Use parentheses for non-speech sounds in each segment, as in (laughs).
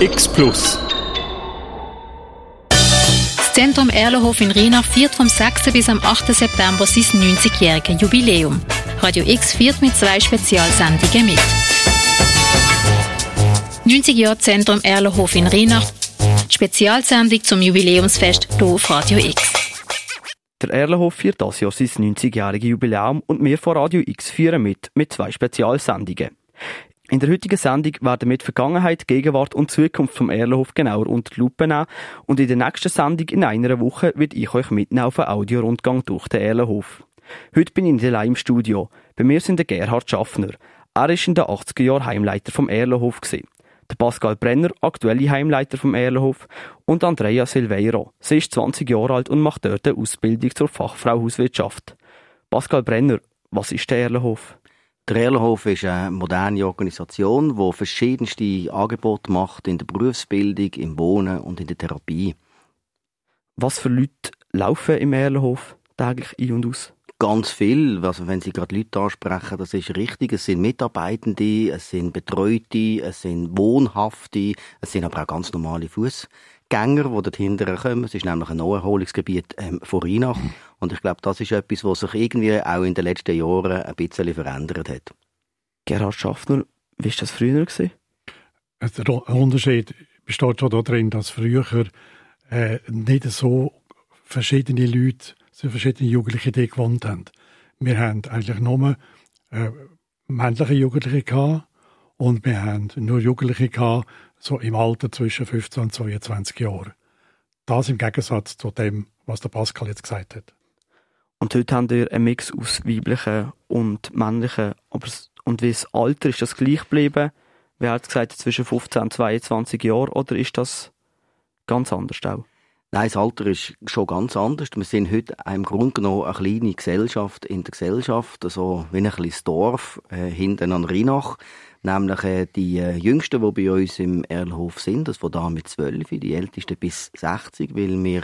X Plus. Das Zentrum Erlenhof in Rheinach feiert vom 6. bis am 8. September sein 90-jähriges Jubiläum. Radio X feiert mit zwei Spezialsendungen mit. 90 Jahre Zentrum Erlenhof in Rheinach. Spezialsendung zum Jubiläumsfest hier auf Radio X. Der Erlenhof feiert das Jahr sein 90-jähriges Jubiläum und wir von Radio X feiern mit, mit zwei Spezialsendungen. In der heutigen Sendung werden wir die Vergangenheit, Gegenwart und Zukunft vom Erlenhof genauer unter die Lupe nehmen und in der nächsten Sendung in einer Woche wird ich euch mitnehmen auf einen Audiorundgang durch den Erlenhof. Heute bin ich nicht allein im Studio. Bei mir sind der Gerhard Schaffner. Er ist in den 80er Jahren Heimleiter vom Erlenhof. Der Pascal Brenner, aktuelle Heimleiter vom Erlenhof und Andrea Silveiro. Sie ist 20 Jahre alt und macht dort eine Ausbildung zur Fachfrau Hauswirtschaft. Pascal Brenner, was ist der Erlenhof? Der Erlenhof ist eine moderne Organisation, die verschiedenste Angebote macht in der Berufsbildung, im Wohnen und in der Therapie. Was für Leute laufen im Erlenhof täglich ein und aus? Ganz viel, also wenn Sie gerade Leute ansprechen, das ist richtig. Es sind Mitarbeitende, es sind Betreute, es sind Wohnhafte, es sind aber auch ganz normale Fußgänger, die dort hinterher kommen. Es ist nämlich ein Naherholungsgebiet ähm, von Rheinach. Und ich glaube, das ist etwas, was sich irgendwie auch in den letzten Jahren ein bisschen verändert hat. Gerhard Schaffner, wie war das früher? Gewesen? Der Unterschied besteht schon darin, dass früher äh, nicht so verschiedene Leute, so verschiedene Jugendliche die gewohnt haben. Wir haben eigentlich nur äh, männliche Jugendliche gehabt und wir haben nur Jugendliche gehabt, so im Alter zwischen 15 und 22 Jahren. Das im Gegensatz zu dem, was der Pascal jetzt gesagt hat. Und heute haben wir einen Mix aus weiblichen und männlichen. Aber, und wie das Alter, ist das gleich geblieben? Wer hat gesagt, zwischen 15 und 22 Jahren? Oder ist das ganz anders auch? Nein, das Alter ist schon ganz anders. Wir sind heute im Grunde genommen eine kleine Gesellschaft in der Gesellschaft, so wie ein kleines Dorf äh, hinten an Rheinach. Nämlich äh, die äh, Jüngsten, die bei uns im Erlhof sind, das von da 12, die Ältesten bis 60, weil wir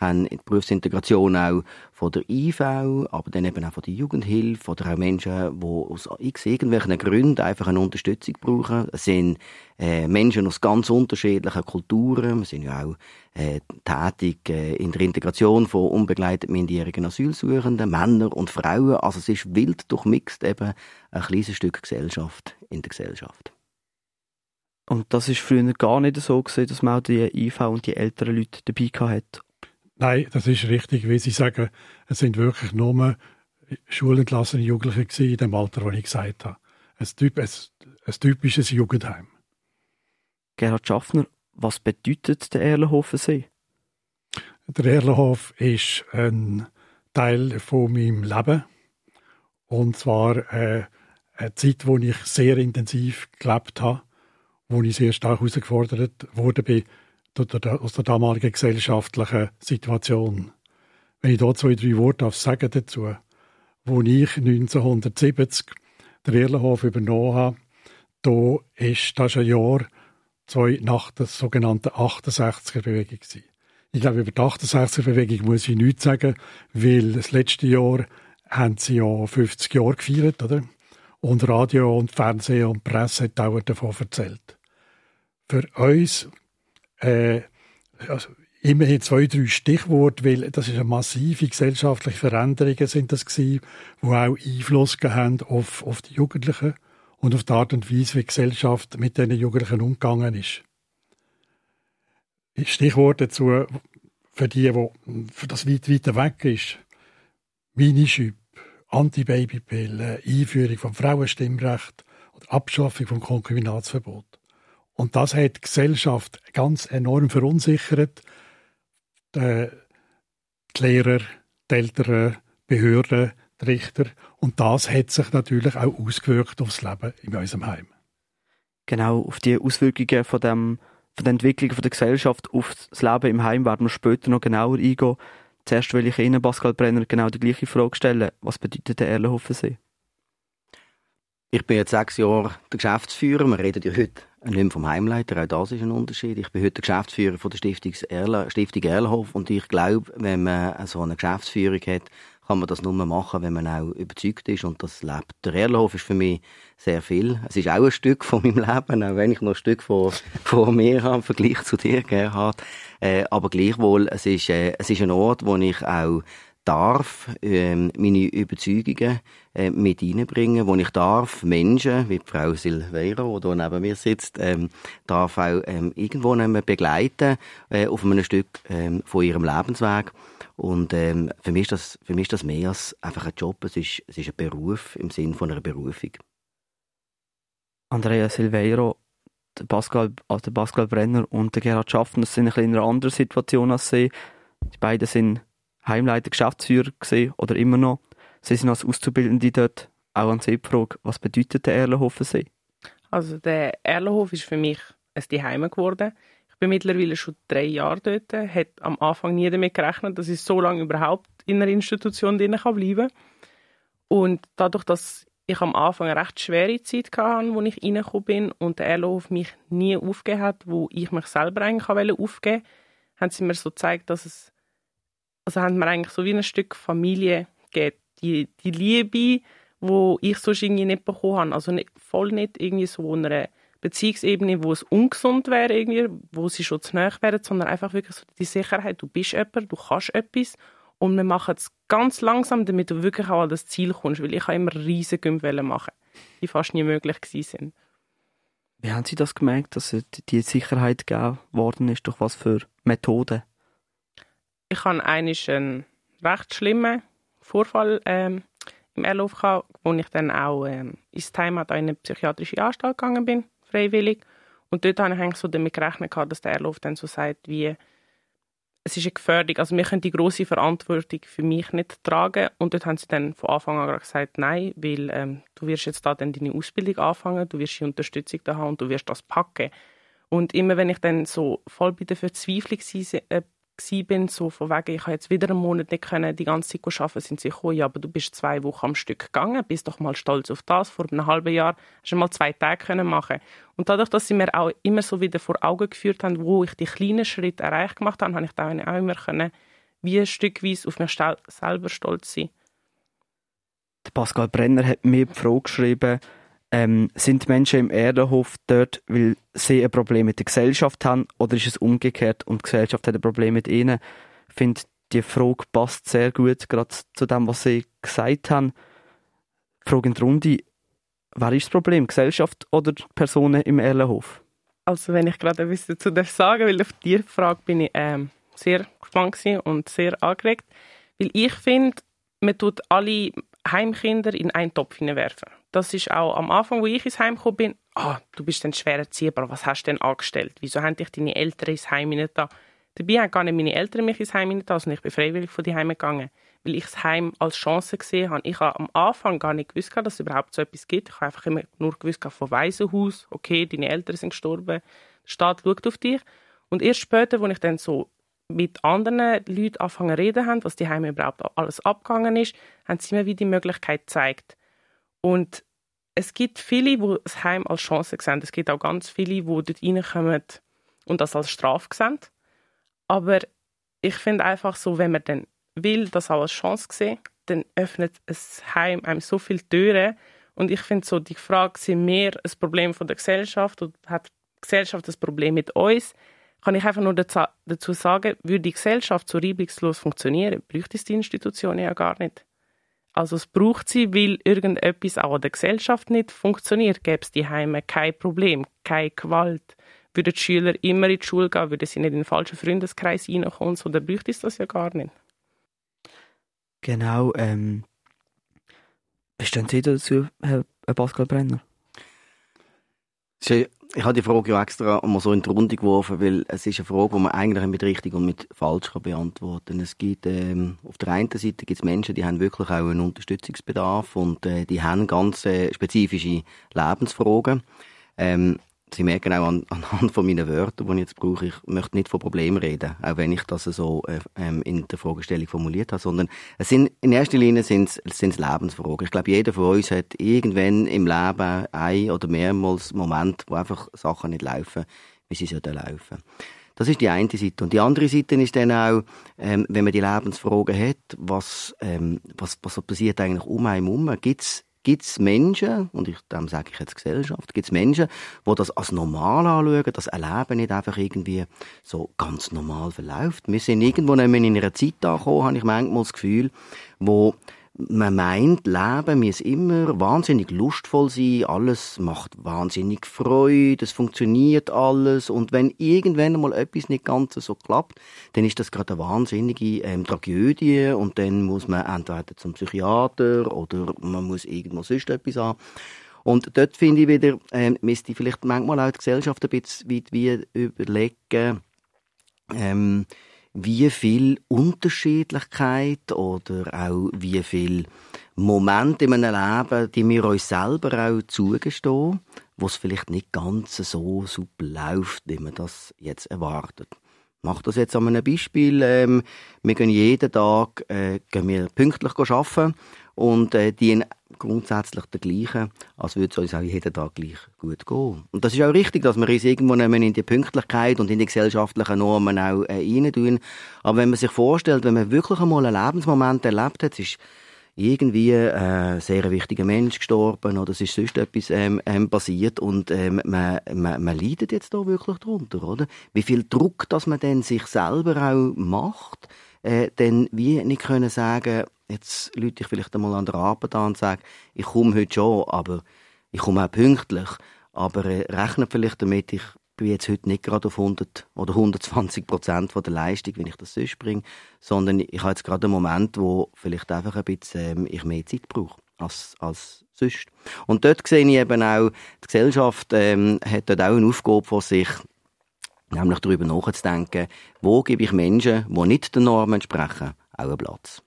haben die Berufsintegration auch von der IV, aber dann eben auch von der Jugendhilfe oder auch Menschen, die aus x irgendwelchen Gründen einfach eine Unterstützung brauchen. Es sind äh, Menschen aus ganz unterschiedlichen Kulturen. Wir sind ja auch äh, tätig äh, in der Integration von unbegleiteten minderjährigen Asylsuchenden, Männer und Frauen. Also es ist wild durchmixt eben ein kleines Stück Gesellschaft in der Gesellschaft. Und das ist früher gar nicht so gewesen, dass man auch die IV und die älteren Leute dabei hat. Nein, das ist richtig, wie Sie sagen. Es sind wirklich nur schulentlassene Jugendliche in dem Alter, das ich gesagt habe. Ein, typ, ein, ein typisches Jugendheim. Gerhard Schaffner, was bedeutet der Erlenhof für Sie? Der Erlenhof ist ein Teil von meinem Leben. Und zwar äh, eine Zeit, wo ich sehr intensiv gelebt habe, wo ich sehr stark herausgefordert wurde aus der damaligen gesellschaftlichen Situation. Wenn ich da zwei, drei Worte sagen dazu, wo ich 1970 den Erlenhof übernommen habe, da ist das ein Jahr zwei nach der sogenannten 68er-Bewegung Ich glaube, über die 68er-Bewegung muss ich nichts sagen, weil das letzte Jahr haben sie ja 50 Jahre gefeiert, oder? Und Radio und Fernsehen und Presse hat auch davon erzählt. Für uns äh, also immerhin zwei, drei Stichworte, weil das ist eine massive gesellschaftliche Veränderungen sind das gewesen, die auch Einfluss haben auf, auf die Jugendlichen und auf die Art und Weise, wie die Gesellschaft mit diesen Jugendlichen umgegangen ist. Stichwort dazu, für die, wo für das weit weiter weg ist, Minischüb, Anti-Baby-Pillen, Einführung vom Frauenstimmrecht oder Abschaffung vom Konkubinatsverbot. Und das hat die Gesellschaft ganz enorm verunsichert. Die, Lehrer, die Eltern, die Behörden, die Richter. Und das hat sich natürlich auch ausgewirkt aufs Leben in unserem Heim. Genau, auf die Auswirkungen von, dem, von der Entwicklung von der Gesellschaft auf das Leben im Heim werden wir später noch genauer eingehen. Zuerst will ich Ihnen, Pascal Brenner, genau die gleiche Frage stellen. Was bedeutet der Erlenhof für Sie? Ich bin jetzt sechs Jahre der Geschäftsführer. Wir reden ja heute nicht mehr vom Heimleiter, auch das ist ein Unterschied. Ich bin heute der Geschäftsführer von der Stiftung, Erla, Stiftung Erlhof und ich glaube, wenn man so eine Geschäftsführung hat, kann man das nur machen, wenn man auch überzeugt ist und das lebt. Der Erlhof ist für mich sehr viel. Es ist auch ein Stück von meinem Leben, auch wenn ich noch ein Stück von, (laughs) von mir habe, im Vergleich zu dir, Gerhard. Äh, aber gleichwohl, es ist, äh, es ist ein Ort, wo ich auch darf ähm, meine Überzeugungen äh, mit reinbringen, wo ich darf Menschen, wie Frau Silveira, die hier neben mir sitzt, ähm, darf auch ähm, irgendwo begleiten äh, auf einem Stück ähm, von ihrem Lebensweg. Und ähm, für, mich ist das, für mich ist das mehr als einfach ein Job, es ist, es ist ein Beruf im Sinn von einer Berufung. Andrea Silveiro, der Pascal, also der Pascal Brenner und der Gerhard Schaffner sind ein in einer anderen Situation als sie. Die beiden sind Heimleiter, Geschäftsführer gesehen oder immer noch. Sie sind als Auszubildende dort. Auch an Sie die Frage, was bedeutet der Erlenhof für Sie? Also der Erlenhof ist für mich ein Zuhause geworden. Ich bin mittlerweile schon drei Jahre dort, hat am Anfang nie damit gerechnet, dass ich so lange überhaupt in einer Institution bleiben kann Und dadurch, dass ich am Anfang eine recht schwere Zeit hatte, wo ich reingekommen bin und der Erlenhof mich nie aufgegeben hat, wo ich mich selber eigentlich aufgeben wollte, haben sie mir so gezeigt, dass es also haben wir eigentlich so wie ein Stück Familie gegeben. Die, die Liebe, wo ich sonst irgendwie nicht bekommen habe. Also nicht, voll nicht irgendwie so eine Beziehungsebene, wo es ungesund wäre, irgendwie, wo sie schon zu nahe wären, sondern einfach wirklich so die Sicherheit, du bist jemand, du kannst etwas und wir machen es ganz langsam, damit du wirklich auch an das Ziel kommst, weil ich immer riesige Gümpfe machen, die fast nie möglich sind. Wie haben Sie das gemerkt, dass die Sicherheit gegeben worden ist? Durch was für Methoden? Ich hatte einen recht schlimmen Vorfall ähm, im Erlauf gehabt, wo ich dann auch ähm, ins Heimat an eine psychiatrische Anstalt gegangen bin, freiwillig. Und dort habe ich eigentlich so damit gerechnet, gehabt, dass der Erlauf dann so sagt, wie es ist eine Gefährdung, also wir können die große Verantwortung für mich nicht tragen. Und dort haben sie dann von Anfang an gesagt, nein, weil ähm, du wirst jetzt da dann deine Ausbildung anfangen, du wirst die Unterstützung da haben und du wirst das packen. Und immer wenn ich dann so voll bei der Verzweiflung war, bin, so von wegen, ich habe jetzt wieder einen Monat nicht können, die ganze Zeit arbeiten, sind sie gekommen, ja, aber du bist zwei Wochen am Stück gegangen, bist doch mal stolz auf das. Vor einem halben Jahr hast du mal zwei Tage können machen Und dadurch, dass sie mir auch immer so wieder vor Augen geführt haben, wo ich die kleinen Schritte erreicht gemacht habe, habe ich da auch immer können, wie ein Stückweise auf mich selber stolz sein. Pascal Brenner hat mir die Frage geschrieben, ähm, sind Menschen im Erdenhof dort, weil sie ein Problem mit der Gesellschaft haben, oder ist es umgekehrt und die Gesellschaft hat ein Problem mit ihnen? Ich finde, die Frage passt sehr gut, gerade zu dem, was Sie gesagt haben. Die Frage in der Runde, wer ist das Problem, Gesellschaft oder Personen im Erlenhof? Also wenn ich gerade etwas dazu sagen weil auf diese Frage bin ich ähm, sehr gespannt und sehr angeregt, weil ich finde, man tut alle Heimkinder in einen Topf hineinwerfen. Das ist auch am Anfang, wo ich ins Heim gekommen bin, ah, du bist ein schwer erziehbar, was hast du denn angestellt? Wieso haben dich deine Eltern ins Heim da? Dabei haben gar nicht meine Eltern mich ins Heim da, sondern ich bin freiwillig von die Heim gegangen, weil ich das Heim als Chance gesehen habe. Ich habe am Anfang gar nicht gewusst, dass es überhaupt so etwas gibt. Ich habe einfach immer nur gewusst von Waisenhaus, okay, deine Eltern sind gestorben, der Staat schaut auf dich. Und erst später, als ich dann so mit anderen Leuten anfangen reden haben, was die Heime überhaupt alles abgegangen ist, haben sie mir wieder die Möglichkeit gezeigt. Und es gibt viele, die das Heim als Chance sehen. Es gibt auch ganz viele, die dort reinkommen und das als Strafe sehen. Aber ich finde einfach so, wenn man dann will, das auch als Chance sehen, dann öffnet das Heim einem so viele Türen. Und ich finde so, die Frage, sind mehr ein Problem von der Gesellschaft oder hat die Gesellschaft das Problem mit uns? kann ich einfach nur dazu sagen, würde die Gesellschaft so reibungslos funktionieren, bräuchte es die Institutionen ja gar nicht. Also es braucht sie, weil irgendetwas auch an der Gesellschaft nicht funktioniert. Gäbe es die Heime kein Problem, keine Gewalt, würden die Schüler immer in die Schule gehen, würden sie nicht in den falschen Freundeskreis reinkommen, so dann bräuchte es das ja gar nicht. Genau, ähm, wie stehen Sie dazu, Herr Pascal Brenner? Ich habe die Frage ja extra mal so in die Runde geworfen, weil es ist eine Frage, die man eigentlich mit richtig und mit falsch kann beantworten. Es gibt, ähm, auf der einen Seite gibt es Menschen, die haben wirklich auch einen Unterstützungsbedarf und äh, die haben ganz äh, spezifische Lebensfragen. Ähm, Sie merken auch an, (laughs) anhand von meinen Wörtern, die ich jetzt brauche, ich möchte nicht von Problemen reden, auch wenn ich das so äh, ähm, in der Fragestellung formuliert habe, sondern es sind, in erster Linie sind es Lebensfragen. Ich glaube, jeder von uns hat irgendwann im Leben ein oder mehrmals Moment, wo einfach Sachen nicht laufen, wie sie sollten laufen. Das ist die eine Seite. Und die andere Seite ist dann auch, ähm, wenn man die Lebensfragen hat, was, ähm, was, was passiert eigentlich um einen herum? Gibt's gibt es Menschen, und ich, dem sage ich jetzt Gesellschaft, gibt es Menschen, die das als normal anschauen, dass ein Leben nicht einfach irgendwie so ganz normal verläuft. Wir sind irgendwo in einer Zeit angekommen, habe ich manchmal das Gefühl, wo man meint, Leben muss immer wahnsinnig lustvoll sein, alles macht wahnsinnig Freude, es funktioniert alles. Und wenn irgendwann mal etwas nicht ganz so klappt, dann ist das gerade eine wahnsinnige ähm, Tragödie. Und dann muss man entweder zum Psychiater oder man muss irgendwo sonst etwas haben. Und dort finde ich wieder, ähm, müsste vielleicht manchmal auch die Gesellschaft ein bisschen weit wie überlegen, ähm, wie viel Unterschiedlichkeit oder auch wie viel Momente in einem Leben, die wir uns selber auch zugestehen, wo es vielleicht nicht ganz so super läuft, wie man das jetzt erwartet. Ich mache das jetzt an einem Beispiel. Ähm, wir gehen jeden Tag äh, gehen wir pünktlich arbeiten und äh, die grundsätzlich der gleichen, als würde es uns auch jeden Tag gleich gut gehen. Und das ist auch richtig, dass wir uns irgendwo in die Pünktlichkeit und in die gesellschaftlichen Normen auch äh, rein tun. Aber wenn man sich vorstellt, wenn man wirklich einmal einen Lebensmoment erlebt hat, ist irgendwie äh, ein sehr wichtiger Mensch gestorben oder es ist sonst etwas ähm, ähm, passiert und ähm, man, man, man leidet jetzt da wirklich drunter, oder? Wie viel Druck, dass man dann sich selber auch macht, äh, dann wie nicht können sagen, jetzt lüte ich vielleicht einmal an der Abend an und sage, ich komme heute schon, aber ich komme auch pünktlich, aber äh, rechnet vielleicht damit, ich bin jetzt heute nicht gerade auf 100 oder 120 Prozent der Leistung, wenn ich das sonst bringe, sondern ich habe jetzt gerade einen Moment, wo vielleicht einfach ein bisschen ähm, ich mehr Zeit brauche als, als sonst. Und dort sehe ich eben auch, die Gesellschaft ähm, hat dort auch eine Aufgabe von sich, nämlich darüber nachzudenken, wo gebe ich Menschen, die nicht den Normen entsprechen, auch einen Platz.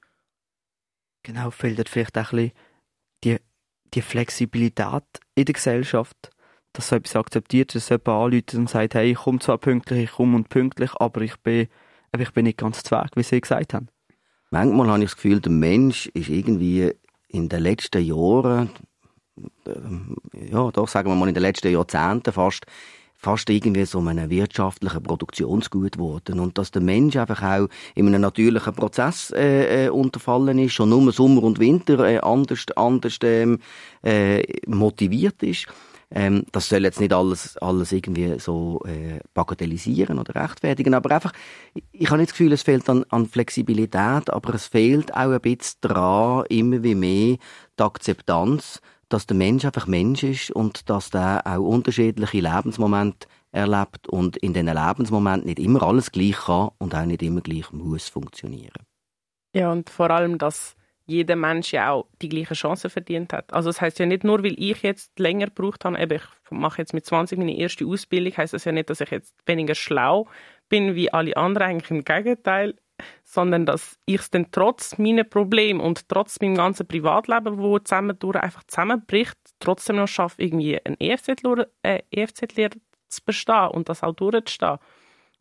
Genau, fehlt vielleicht auch ein bisschen die, die Flexibilität in der Gesellschaft, dass so etwas akzeptiert, dass jemand anruft und sagt, hey, ich komme zwar pünktlich, ich komme und pünktlich, aber ich bin, ich bin nicht ganz zu Weg, wie Sie gesagt haben. Manchmal habe ich das Gefühl, der Mensch ist irgendwie in den letzten Jahren, äh, ja, doch sagen wir mal in den letzten Jahrzehnten fast, fast irgendwie so einem wirtschaftlichen Produktionsgut geworden. Und dass der Mensch einfach auch in einem natürlichen Prozess äh, äh, unterfallen ist schon nur Sommer und Winter äh, anders anders ähm, äh, motiviert ist ähm, das soll jetzt nicht alles alles irgendwie so äh, bagatellisieren oder rechtfertigen. Aber einfach ich habe nicht das Gefühl es fehlt an, an Flexibilität aber es fehlt auch ein bisschen dran immer wie mehr die Akzeptanz dass der Mensch einfach Mensch ist und dass der auch unterschiedliche Lebensmomente erlebt und in diesen Lebensmomenten nicht immer alles gleich kann und auch nicht immer gleich muss funktionieren. Ja, und vor allem, dass jeder Mensch ja auch die gleiche Chance verdient hat. Also das heißt ja nicht nur, weil ich jetzt länger gebraucht habe, eben, ich mache jetzt mit 20 meine erste Ausbildung, heißt das ja nicht, dass ich jetzt weniger schlau bin wie alle anderen, eigentlich im Gegenteil sondern dass ich es dann trotz meiner Probleme und trotz meinem ganzen Privatleben, wo zusammendurch einfach zusammenbricht, trotzdem noch schaffe, irgendwie ein EFZ-Lehrer äh, EFZ zu bestehen und das auch durchzustehen.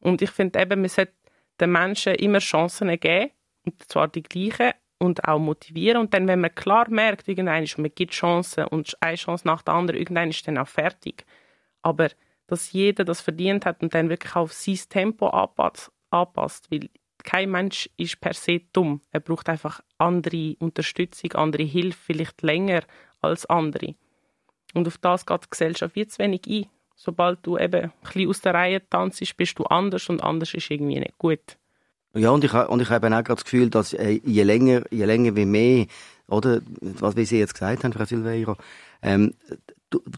Und ich finde eben, man sollte den Menschen immer Chancen geben, und zwar die gleichen, und auch motivieren. Und dann, wenn man klar merkt, irgendwann ist, man gibt Chancen und eine Chance nach der anderen, irgendwann ist dann auch fertig. Aber dass jeder das verdient hat und dann wirklich auf sein Tempo anpasst, anpasst weil kein Mensch ist per se dumm. Er braucht einfach andere Unterstützung, andere Hilfe, vielleicht länger als andere. Und auf das geht die Gesellschaft wie zu wenig ein. Sobald du eben ein bisschen aus der Reihe tanzt, bist du anders und anders ist irgendwie nicht gut. Ja, und ich, und ich habe auch gerade das Gefühl, dass äh, je länger, je länger wie mehr, oder, was wie Sie jetzt gesagt haben, Frau Silveira, ähm,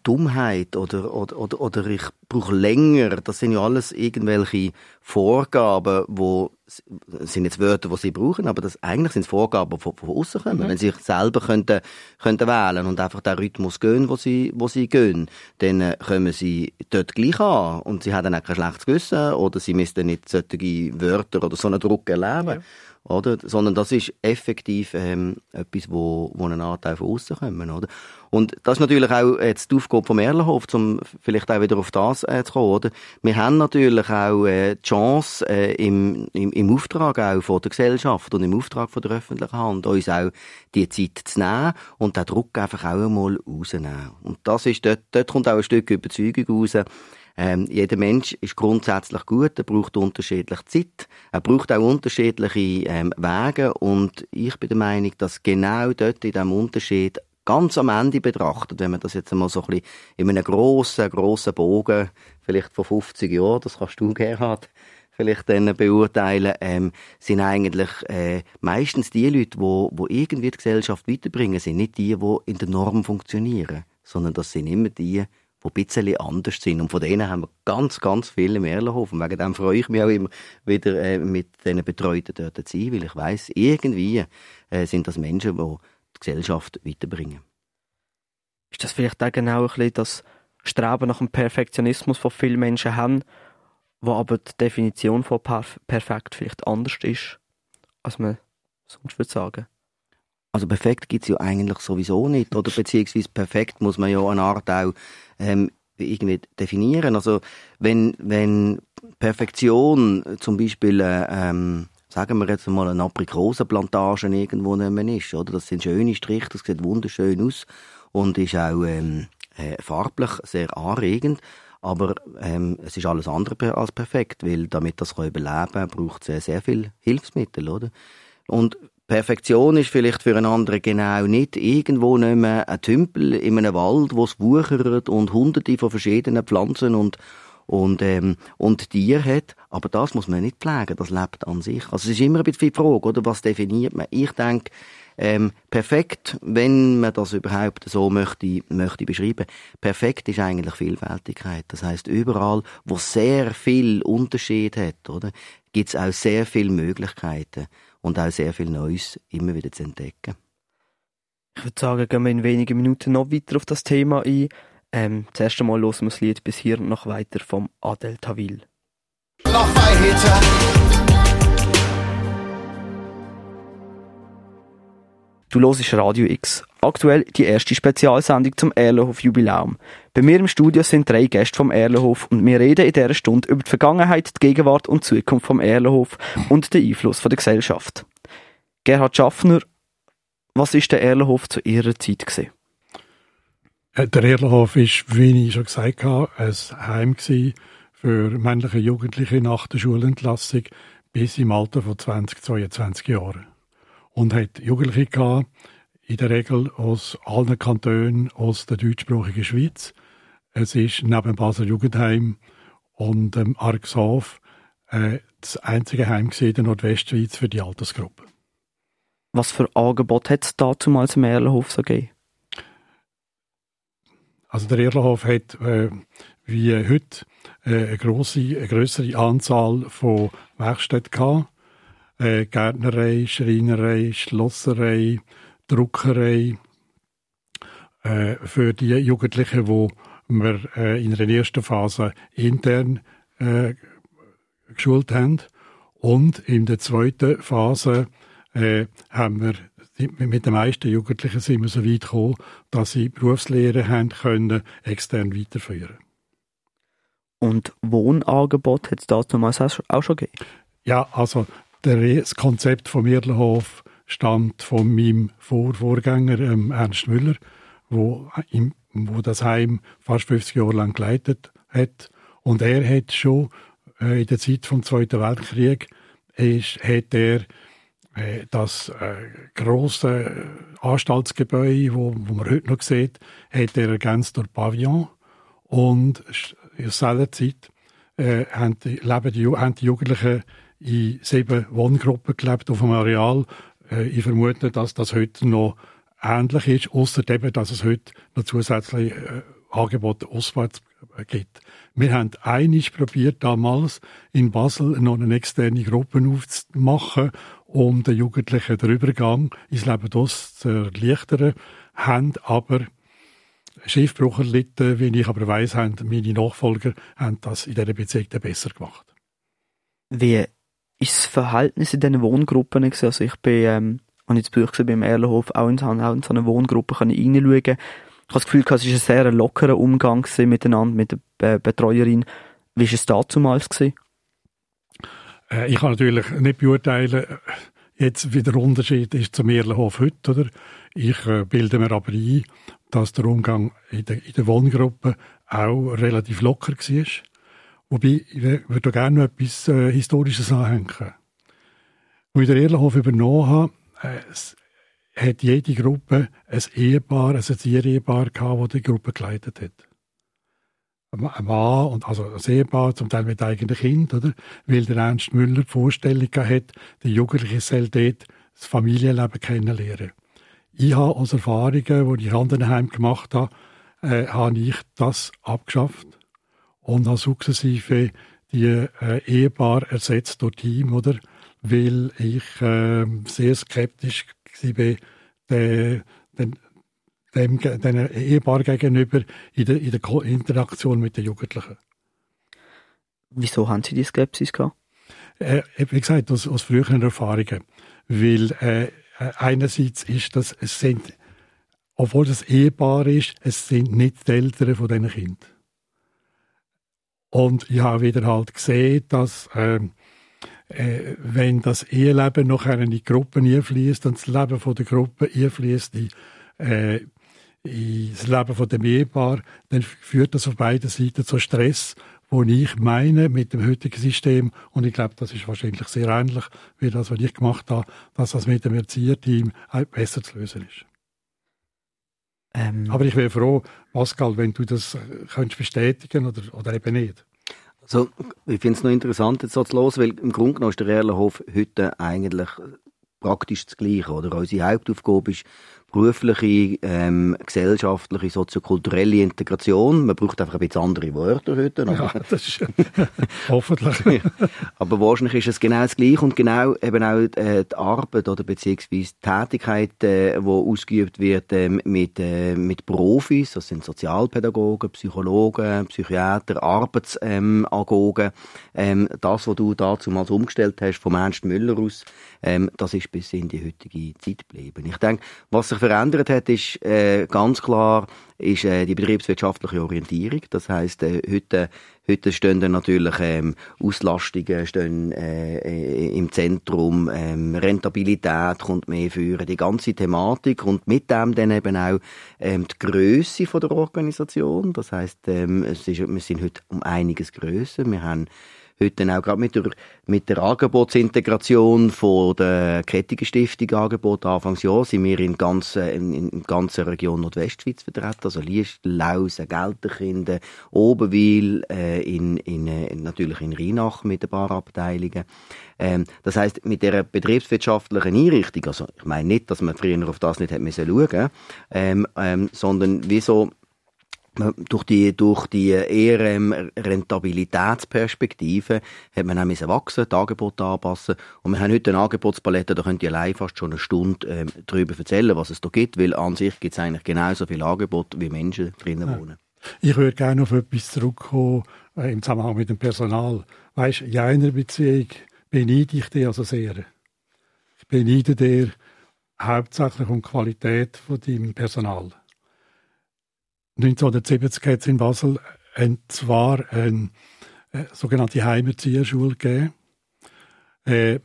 Dummheit oder, oder, oder, oder ich brauche länger, das sind ja alles irgendwelche Vorgaben, wo sind jetzt Wörter, die sie brauchen, aber das eigentlich sind es Vorgaben, die von, von außen kommen. Mhm. Wenn sie sich selber könnten, könnten wählen und einfach den Rhythmus gehen, wo sie, wo sie gehen, dann äh, kommen sie dort gleich an und sie haben dann auch kein schlechtes Gewissen oder sie müssen nicht solche Wörter oder so einen Druck erleben. Ja oder? Sondern das ist effektiv ähm, etwas, wo, wo einen Anteil von außen kommen, oder? Und das ist natürlich auch jetzt die Aufgabe vom Erlenhof, um vielleicht auch wieder auf das äh, zu kommen, oder? Wir haben natürlich auch äh, die Chance, äh, im, im, im Auftrag auch von der Gesellschaft und im Auftrag von der öffentlichen Hand, uns auch die Zeit zu nehmen und den Druck einfach auch einmal rausnehmen. Und das ist, dort, dort kommt auch ein Stück Überzeugung raus, Ähm, jeder Mensch ist grundsätzlich gut, er braucht unterschiedliche Zeit, er braucht auch unterschiedliche ähm, Wege und ich bin der Meinung, dass genau dort in diesem Unterschied ganz am Ende betrachtet, wenn man das jetzt einmal so ein bisschen in einem grossen, grossen Bogen, vielleicht von 50 Jahren, das kannst du, Gerhard, vielleicht dann beurteilen, ähm, sind eigentlich äh, meistens die Leute, wo, wo irgendwie die Gesellschaft weiterbringen, sind nicht die, die in der Norm funktionieren, sondern das sind immer die, die ein bisschen anders sind. Und von denen haben wir ganz, ganz viele im Erlenhof. Und wegen dem freue ich mich auch immer wieder äh, mit diesen Betreuten dort zu sein, weil ich weiss, irgendwie äh, sind das Menschen, die die Gesellschaft weiterbringen. Ist das vielleicht auch genau ein bisschen das Streben nach dem Perfektionismus, das viele Menschen haben, wo aber die Definition von perfekt vielleicht anders ist, als man sonst würde sagen? Also perfekt gibt es ja eigentlich sowieso nicht, oder beziehungsweise perfekt muss man ja eine Art auch ähm, irgendwie definieren. Also wenn, wenn Perfektion zum Beispiel, äh, ähm, sagen wir jetzt mal eine Aprikosenplantage irgendwo mehr ist, oder? Das sind schöne Striche, das sieht wunderschön aus und ist auch ähm, äh, farblich sehr anregend. Aber ähm, es ist alles andere als perfekt, weil damit das überleben kann, braucht es sehr, sehr viel Hilfsmittel, oder? Und Perfektion ist vielleicht für einen anderen genau nicht irgendwo nicht mehr ein Tümpel in einem Wald, wo es wuchert und hunderte von verschiedenen Pflanzen und und, ähm, und Tier hat, aber das muss man nicht pflegen, das lebt an sich. Also es ist immer ein bisschen die Frage, oder, was definiert man? Ich denke, ähm, perfekt, wenn man das überhaupt so möchte, möchte beschreiben, perfekt ist eigentlich Vielfältigkeit. Das heißt überall, wo sehr viel Unterschied hat, oder, gibt es auch sehr viele Möglichkeiten und auch sehr viel Neues immer wieder zu entdecken. Ich würde sagen, gehen wir in wenigen Minuten noch weiter auf das Thema ein. Ähm, zuerst einmal hören wir das Lied bis hier und noch weiter vom Adel Tawil. Du hörst Radio X. Aktuell die erste Spezialsendung zum Erlenhof Jubiläum. Bei mir im Studio sind drei Gäste vom Erlenhof und wir reden in dieser Stunde über die Vergangenheit, die Gegenwart und die Zukunft vom Erlenhof und den Einfluss der Gesellschaft. Gerhard Schaffner, was ist der Erlenhof zu Ihrer Zeit gewesen? Äh, der Erlenhof ist, wie ich schon gesagt habe, ein Heim für männliche Jugendliche nach der Schulentlassung bis im Alter von 20, 22 Jahren. Und hat Jugendliche gehabt, in der Regel aus allen Kantonen aus der deutschsprachigen Schweiz. Es ist neben Basel Jugendheim und ähm, Arxhof äh, das einzige Heim in der Nordwestschweiz für die Altersgruppe. Was für Angebot hat es damals im Erlenhof so gegeben? Also der Erlenhof hat äh, wie heute äh, eine, grosse, eine grössere Anzahl von Werkstätten gehabt. Äh, Gärtnerei, Schreinerei, Schlosserei, Druckerei. Äh, für die Jugendlichen, die wir äh, in der ersten Phase intern äh, geschult haben. Und in der zweiten Phase äh, haben wir mit den meisten Jugendlichen sind wir so weit gekommen, dass sie Berufslehre haben können, extern weiterführen. Und Wohnangebot hat es damals auch schon gegeben? Ja, also das Konzept vom Mirlenhof stammt von meinem Vor Vorgänger ähm, Ernst Müller, wo, im, wo das Heim fast 50 Jahre lang geleitet hat. Und er hat schon äh, in der Zeit vom Zweiten Weltkrieg ist, hat er äh, das äh, große Anstaltsgebäude, wo, wo man heute noch sieht, hat er ergänzt durch Pavillon und in selber Zeit äh, haben, die, leben die, haben die Jugendlichen in sieben Wohngruppen gelebt auf einem Areal. Äh, ich vermute, dass das heute noch ähnlich ist, außer eben, dass es heute noch zusätzliche äh, Angebote auswärts gibt. Wir haben einig probiert, damals in Basel noch eine externe Gruppe aufzumachen, um den Jugendlichen den Übergang ins Leben das zu erleichtern, haben aber Schiffbruch erlitten, wie ich aber weiss, haben meine Nachfolger haben das in dieser Beziehung besser gemacht. Wie ist das Verhältnis in diesen Wohngruppen? Also ich bin, ähm, habe jetzt Buch gesehen beim Erlenhof, auch in, so, eine Wohngruppe kann ich reinschauen. Ich habe das Gefühl, es war ein sehr lockerer Umgang miteinander, mit der Betreuerin. Wie war es damals? Gewesen? Äh, ich kann natürlich nicht beurteilen, jetzt wie der Unterschied ist zum Erlenhof heute, oder? Ich äh, bilde mir aber ein, dass der Umgang in der, in der Wohngruppe auch relativ locker war. Wobei, ich würde gerne noch etwas äh, Historisches anhängen. Als ich den Erlenhof übernommen habe, äh, hat jede Gruppe ein Ehepaar, also ein Ehepaar gehabt, das die Gruppe geleitet hat. Ein Mann, und also ein Ehepaar, zum Teil mit eigenen Kind, oder? Weil der Ernst Müller die Vorstellung hat, der Jugendliche soll dort das Familienleben kennenlernen. Ich habe aus Erfahrungen, die ich anderen Heim gemacht habe, äh, habe ich das abgeschafft und habe sukzessive die äh, Ehepaar ersetzt durch Team, oder? Weil ich äh, sehr skeptisch war, den, den, dem, den Ehepaar gegenüber in der, in der Interaktion mit den Jugendlichen. Wieso haben Sie die Skepsis gehabt? Äh, wie gesagt, aus, aus früheren Erfahrungen. Weil äh, einerseits ist das, es sind, obwohl das Ehepaar ist, es sind nicht die Eltern von diesen Kindern. Und ich habe wieder halt gesehen, dass ähm, äh, wenn das Eheleben noch in die Gruppe einfließt und das Leben von der Gruppe einfließt in, äh, in das Leben von dem Ehepaar, dann führt das auf beiden Seiten zu Stress, wo ich meine mit dem heutigen System und ich glaube, das ist wahrscheinlich sehr ähnlich wie das, was ich gemacht habe, dass das mit dem Erzieherteam besser zu lösen ist. Ähm. Aber ich wäre froh, Pascal, wenn du das äh, könntest bestätigen oder, oder eben nicht. Also, ich finde es noch interessant, jetzt so zu hören, weil im Grunde genommen ist der Erlenhof heute eigentlich praktisch das Gleiche. Oder? Unsere Hauptaufgabe ist, berufliche, ähm, gesellschaftliche, soziokulturelle Integration. Man braucht einfach ein bisschen andere Wörter heute. Ja, (laughs) das ist hoffentlich. (laughs) aber wahrscheinlich ist es genau das Gleiche und genau eben auch äh, die Arbeit oder beziehungsweise die Tätigkeit, äh, die ausgeübt wird äh, mit, äh, mit Profis, das sind Sozialpädagogen, Psychologen, Psychiater, Arbeitsagogen. Ähm, das, was du dazu mal umgestellt hast vom Ernst Müller aus, ähm, das ist bis in die heutige Zeit geblieben. Ich denke, was sich verändert hat, ist äh, ganz klar ist äh, die betriebswirtschaftliche Orientierung. Das heißt, äh, heute heute stehen dann natürlich ähm, Auslastungen stehen, äh, äh, im Zentrum, ähm, Rentabilität kommt mehr führen, die ganze Thematik und mit dem dann eben auch ähm, die Größe der Organisation. Das heißt, ähm, es ist, wir sind heute um einiges größer. Wir haben heute auch gerade mit der, mit der Angebotsintegration von der Kettigen Stiftung Angebot Anfangsjahr sind wir in, ganz, in, in ganzer Region Nordwestschweiz vertreten, also Liest, Lausen, Gelterkinden, Oberwil, äh, in, in, in, natürlich in Rheinach mit ein paar Abteilungen. Ähm, das heißt, mit der betriebswirtschaftlichen Einrichtung, also ich meine nicht, dass man früher auf das nicht hätte müssen schauen, ähm, ähm, sondern wieso durch die, durch die eher ähm, Rentabilitätsperspektive hat man auch wachsen, die Angebote anpassen. Und wir haben heute eine Angebotspalette, da könnt ihr allein fast schon eine Stunde ähm, darüber erzählen, was es da gibt, weil an sich gibt es eigentlich genauso viele Angebote, wie Menschen drinnen ja. wohnen. Ich würde gerne auf etwas zurückkommen äh, im Zusammenhang mit dem Personal. Weißt, in einer Beziehung beneide ich dich also sehr. Ich beneide dir hauptsächlich um die Qualität von deinem Personal. 1970 hat es in Basel ein, zwar eine äh, sogenannte Heimerzieherschule gegeben, äh,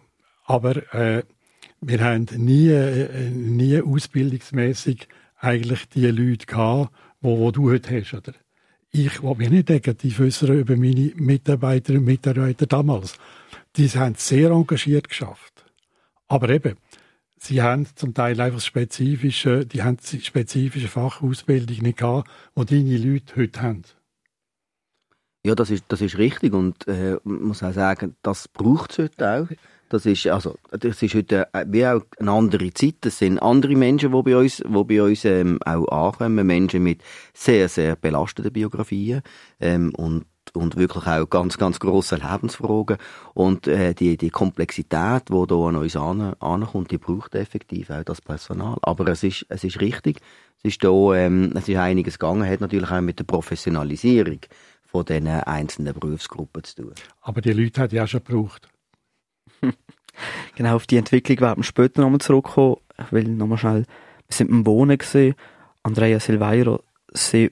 aber äh, wir haben nie, äh, nie ausbildungsmäßig eigentlich die Leute gehabt, wo, wo du heute hast. Oder? Ich will mich nicht negativ äußern über meine Mitarbeiterinnen und Mitarbeiter damals. Die haben sehr engagiert geschafft. Aber eben, sie haben zum Teil einfach spezifische, die haben spezifische Fachausbildung nicht gehabt, die deine Leute heute haben. Ja, das ist, das ist richtig und äh, muss auch sagen, das braucht es heute auch. Das ist, also, das ist heute äh, wie auch eine andere Zeit. Das sind andere Menschen, die bei uns, die bei uns ähm, auch ankommen. Menschen mit sehr, sehr belasteten Biografien. Ähm, und und wirklich auch ganz, ganz grosse Lebensfragen. Und äh, die, die Komplexität, die hier an uns an, ankommt, die braucht effektiv auch das Personal. Aber es ist, es ist richtig, es ist, hier, ähm, es ist einiges gegangen, hat natürlich auch mit der Professionalisierung von diesen einzelnen Berufsgruppen zu tun. Aber die Leute hat ja auch schon gebraucht. (laughs) genau, auf die Entwicklung werden wir später nochmal zurückkommen. Ich will nochmal schnell, wir sind im Wohnen gesehen. Andrea Silveiro, sie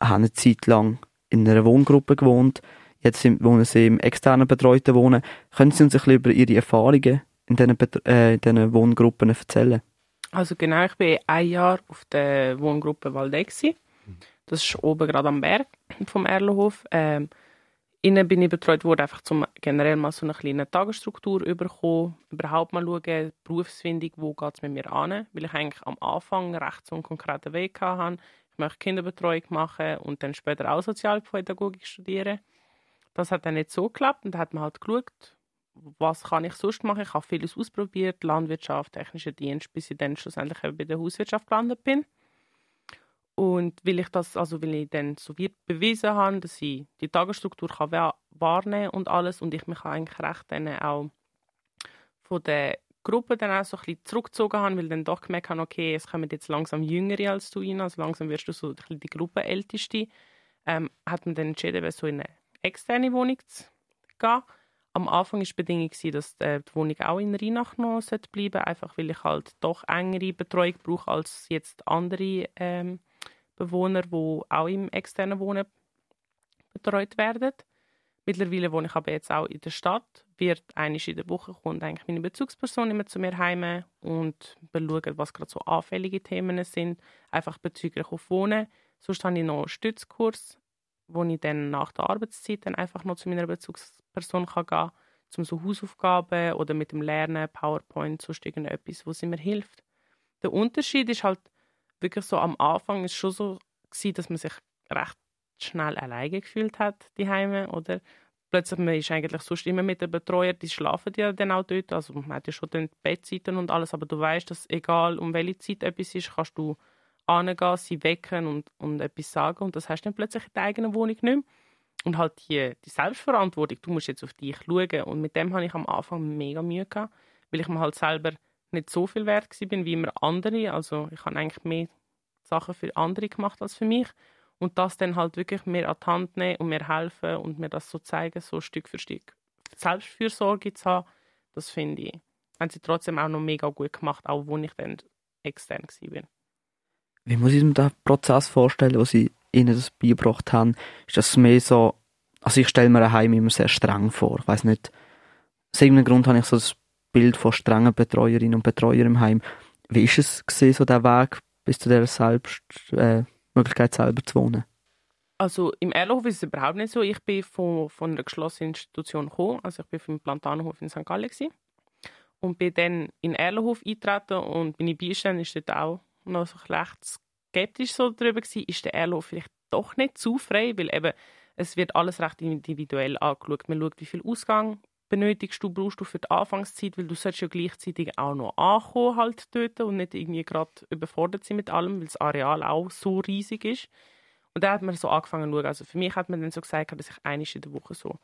haben eine Zeit lang in einer Wohngruppe gewohnt. Jetzt sind, wohnen sie im externen betreuten Wohnen. Können Sie uns ein bisschen über Ihre Erfahrungen in diesen, äh, in diesen Wohngruppen erzählen? Also genau, ich war ein Jahr auf der Wohngruppe Waldeck. Das ist oben gerade am Berg vom Erlenhof. Ähm, innen bin ich betreut worden, einfach zum generell mal so eine kleine Tagesstruktur überkommen, überhaupt mal schauen, Berufsfindung, wo geht es mit mir an, weil ich eigentlich am Anfang recht so einen konkreten Weg hatte. Ich möchte Kinderbetreuung machen und dann später auch Sozialpädagogik studieren. Das hat dann nicht so geklappt und da hat man halt geschaut, was kann ich sonst machen. Ich habe vieles ausprobiert, Landwirtschaft, technischer Dienst, bis ich dann schlussendlich bei der Hauswirtschaft gelandet bin. Und weil ich das, also weil ich dann so wie bewiesen habe, dass ich die Tagesstruktur kann wahrnehmen und alles und ich mich eigentlich recht dann auch von der Gruppe dann auch so ein bisschen zurückgezogen habe, weil dann doch gemerkt habe, okay, es kommen jetzt langsam Jüngere als du rein, also langsam wirst du so ein bisschen die Gruppenälteste, ähm, hat man dann entschieden, so in eine externe Wohnung zu gehen. Am Anfang war die Bedingung, dass die Wohnung auch in Rheinach noch bleiben sollte, einfach weil ich halt doch engere Betreuung brauche als jetzt andere ähm, Bewohner, die auch im externen Wohnen betreut werden. Mittlerweile wohne ich aber jetzt auch in der Stadt. Wird einmal in der Woche kommt eigentlich meine Bezugsperson immer zu mir heim und schaut, was gerade so anfällige Themen sind, einfach bezüglich auf Wohnen. Sonst habe ich noch einen Stützkurs, wo ich dann nach der Arbeitszeit dann einfach noch zu meiner Bezugsperson gehen kann, um so Hausaufgaben oder mit dem Lernen, PowerPoint, sonst irgendetwas, sie mir hilft. Der Unterschied ist halt, wirklich so am Anfang ist schon so dass man sich recht schnell alleine gefühlt hat, die Heime oder plötzlich man ist eigentlich sonst immer mit den Betreuer, die schlafen ja dann auch dort, also man hat ja schon die Bettzeiten und alles, aber du weißt, dass egal um welche Zeit etwas ist, kannst du angehen, sie wecken und, und etwas sagen und das hast du dann plötzlich in der eigenen Wohnung nicht mehr. Und halt die, die Selbstverantwortung, du musst jetzt auf dich schauen und mit dem habe ich am Anfang mega Mühe gehabt, weil ich mir halt selber nicht so viel wert bin wie immer andere. Also ich habe eigentlich mehr Sachen für andere gemacht als für mich. Und das dann halt wirklich mehr an die Hand nehmen und mir helfen und mir das so zeigen, so Stück für Stück. Selbstfürsorge zu haben, das finde ich, haben sie trotzdem auch noch mega gut gemacht, auch wo ich dann extern war. Wie muss ich mir den Prozess vorstellen, wo sie ihnen das beigebracht haben? Ist das mehr so, also ich stelle mir ein Heim immer sehr streng vor. Ich weiß nicht, aus irgendeinem Grund habe ich so das Bild von strengen Betreuerinnen und Betreuern im Heim. Wie ist es gesehen, so der Weg bis zu der Selbst, äh, Möglichkeit selber zu wohnen? Also im Erlhof ist es überhaupt nicht so. Ich bin von, von einer geschlossenen Institution gekommen. Also ich bin vom Plantanenhof in St. Gallen gewesen. und bin dann in Erlhof eingetreten und meine Beiständin ist dort auch noch so recht skeptisch so darüber gewesen, ist der Erlhof vielleicht doch nicht zu frei, weil eben es wird alles recht individuell angeschaut. Man schaut, wie viel Ausgang benötigst du, brauchst du für die Anfangszeit, weil du sollst ja gleichzeitig auch noch ankommen halt dort und nicht irgendwie gerade überfordert sein mit allem, weil das Areal auch so riesig ist. Und da hat man so angefangen zu schauen. Also für mich hat man dann so gesagt, dass ich einmal in der Woche so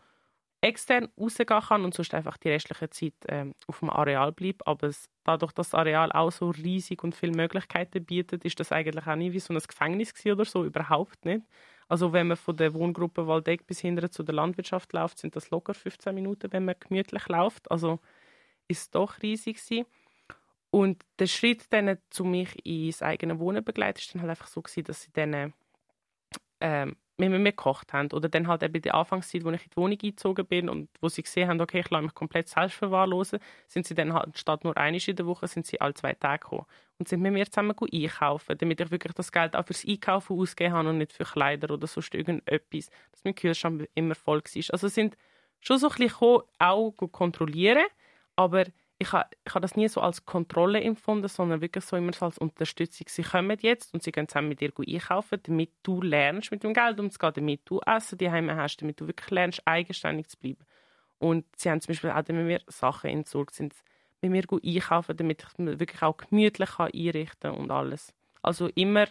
extern rausgehen kann und sonst einfach die restliche Zeit ähm, auf dem Areal bleibe. Aber es, dadurch, dass das Areal auch so riesig und viele Möglichkeiten bietet, ist das eigentlich auch nicht wie so ein Gefängnis oder so, überhaupt nicht. Also wenn man von der Wohngruppe Waldeck bis hinten zu der Landwirtschaft läuft, sind das locker 15 Minuten, wenn man gemütlich läuft. Also ist es doch riesig gewesen. Und der Schritt dann zu mich ins eigene Wohnen begleitet, ist dann halt einfach so gewesen, dass sie dann ähm, mit mir gekocht haben. Oder dann halt eben der Anfangszeit, wo ich in die Wohnung eingezogen bin und wo sie gesehen haben, okay, ich lasse mich komplett selbst verwahrlosen, sind sie dann halt statt nur einmal in der Woche, sind sie alle zwei Tage gekommen. Und sind mit mir zusammen einkaufen, damit ich wirklich das Geld auch fürs Einkaufen ausgeben habe und nicht für Kleider oder sonst irgendetwas, dass mein Kühlschrank immer voll war. Also sind schon so ein bisschen gekommen, auch kontrollieren, aber ich habe ich ha das nie so als Kontrolle empfunden, sondern wirklich so immer so als Unterstützung. Sie kommen jetzt und sie gehen zusammen mit dir einkaufen, damit du lernst, mit dem Geld umzugehen, damit du Essen daheim hast, damit du wirklich lernst, eigenständig zu bleiben. Und sie haben zum Beispiel auch mit mir Sachen entsorgt, sind mit mir einkaufen, damit ich wirklich auch gemütlich einrichten kann und alles. Also immer